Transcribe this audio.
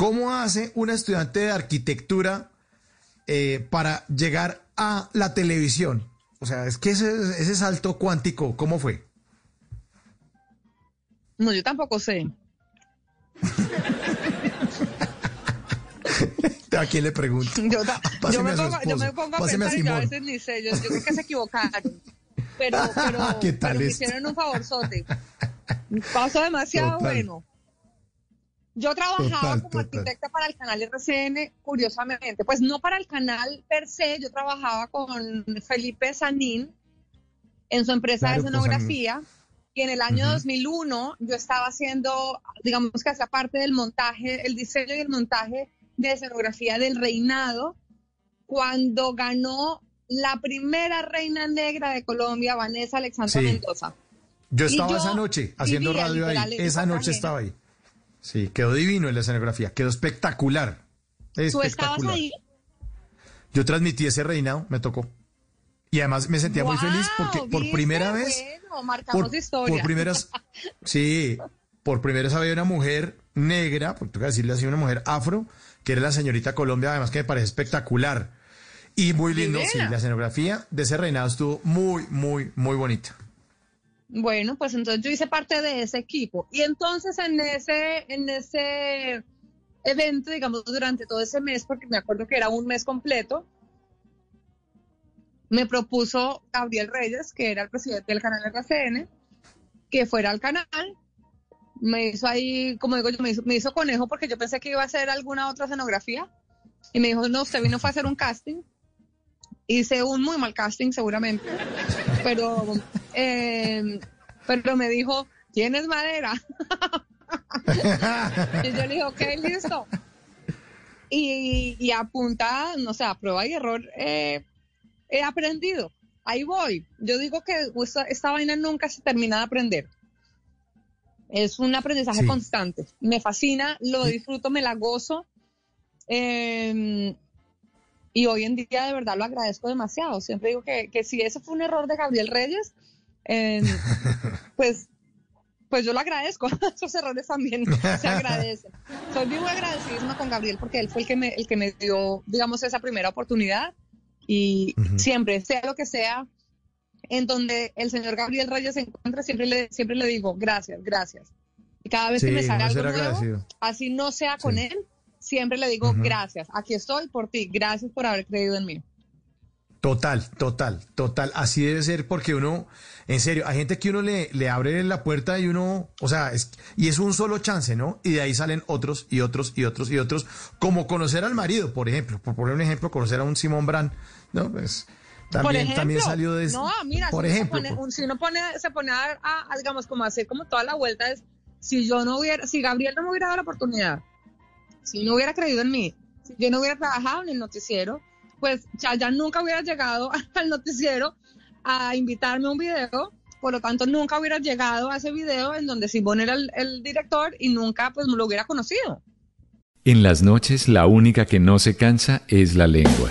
¿cómo hace una estudiante de arquitectura eh, para llegar a la televisión? O sea, es que ese, ese salto cuántico, ¿cómo fue? No, yo tampoco sé. ¿A quién le pregunto? Yo, me, pongo, yo me pongo a páseme a pensar y yo a veces ni sé, yo, yo creo que se equivocaron. Pero, pero, ¿Qué tal pero me esto? hicieron un favorzote. Pasó demasiado Total. bueno. Yo trabajaba Total, como total. arquitecta para el canal RCN, curiosamente. Pues no para el canal per se, yo trabajaba con Felipe Sanín en su empresa Claro, de escenografía. Y en el año Ujú. 2001 yo estaba haciendo, digamos que hacía parte del montaje, el diseño y el montaje de escenografía del reinado cuando ganó la primera reina negra de Colombia, Vanessa Alexandra Sí. Mendoza. Yo estaba yo esa noche haciendo radio ahí. Esa noche estaba ahí. Sí, quedó divino en la escenografía, quedó espectacular. ¿Tú estabas Espectacular. ahí? Yo transmití ese reinado, me tocó. Y además me sentía muy feliz porque por ¿Viste? primera vez, Bueno, marcamos por, historia. por primeras, sí, por primera vez había una mujer negra, porque tengo que decirle así, una mujer afro, que era la señorita Colombia, además que me parece espectacular. Y muy lindo, sí, la escenografía de ese reinado estuvo muy, muy, muy bonita. Bueno, pues entonces yo hice parte de ese equipo. Y entonces en ese, en ese evento, digamos, durante todo ese mes, porque me acuerdo que era un mes completo, me propuso Gabriel Reyes, que era el presidente del canal RCN, que fuera al canal. Me hizo ahí, como digo yo, me hizo, me hizo conejo porque yo pensé que iba a hacer alguna otra escenografía. Y me dijo, no, usted vino fue a hacer un casting. Hice un muy mal casting seguramente, pero, eh, pero me dijo, ¿tienes madera? y yo le dije, ok, listo. Y, y a punta, no sé, a prueba y error, eh, he aprendido. Ahí voy. Yo digo que esta, esta vaina nunca se termina de aprender. Es un aprendizaje Sí. constante. Me fascina, lo disfruto, me la gozo. Eh, y hoy en día de verdad lo agradezco demasiado. Siempre digo que, que si ese fue un error de Gabriel Reyes, eh, pues, pues yo lo agradezco. Esos errores también se agradecen. Soy muy agradecidísima con Gabriel porque él fue el que me, el que me dio, digamos, esa primera oportunidad. Y siempre, sea lo que sea, en donde el señor Gabriel Reyes se encuentra, siempre le, siempre le digo gracias, gracias. Y cada vez que me sale algo nuevo, agradecido. así no sea con Sí. él, siempre le digo Ujú. gracias. Aquí estoy por ti. Gracias por haber creído en mí. Total, total, total. Así debe ser porque uno, en serio, hay gente que uno le, le abre la puerta y uno, o sea, es, y es un solo chance, ¿no? Y de ahí salen otros y otros y otros y otros, como conocer al marido, por ejemplo, por poner un ejemplo, conocer a un Simón Brand, ¿no? Pues por también, ejemplo, también salió de No, mira, por si, ejemplo. pone, por- un- si uno pone, se pone a, a- a, digamos, como hacer como toda la vuelta es, si yo no hubiera, si Gabriel no me hubiera dado la oportunidad, si no hubiera creído en mí, si yo no hubiera trabajado en el noticiero, pues ya, ya nunca hubiera llegado al noticiero a invitarme a un video, por lo tanto nunca hubiera llegado a ese video en donde Simón era el, el director y nunca pues lo hubiera conocido. En las noches la única que no se cansa es la lengua.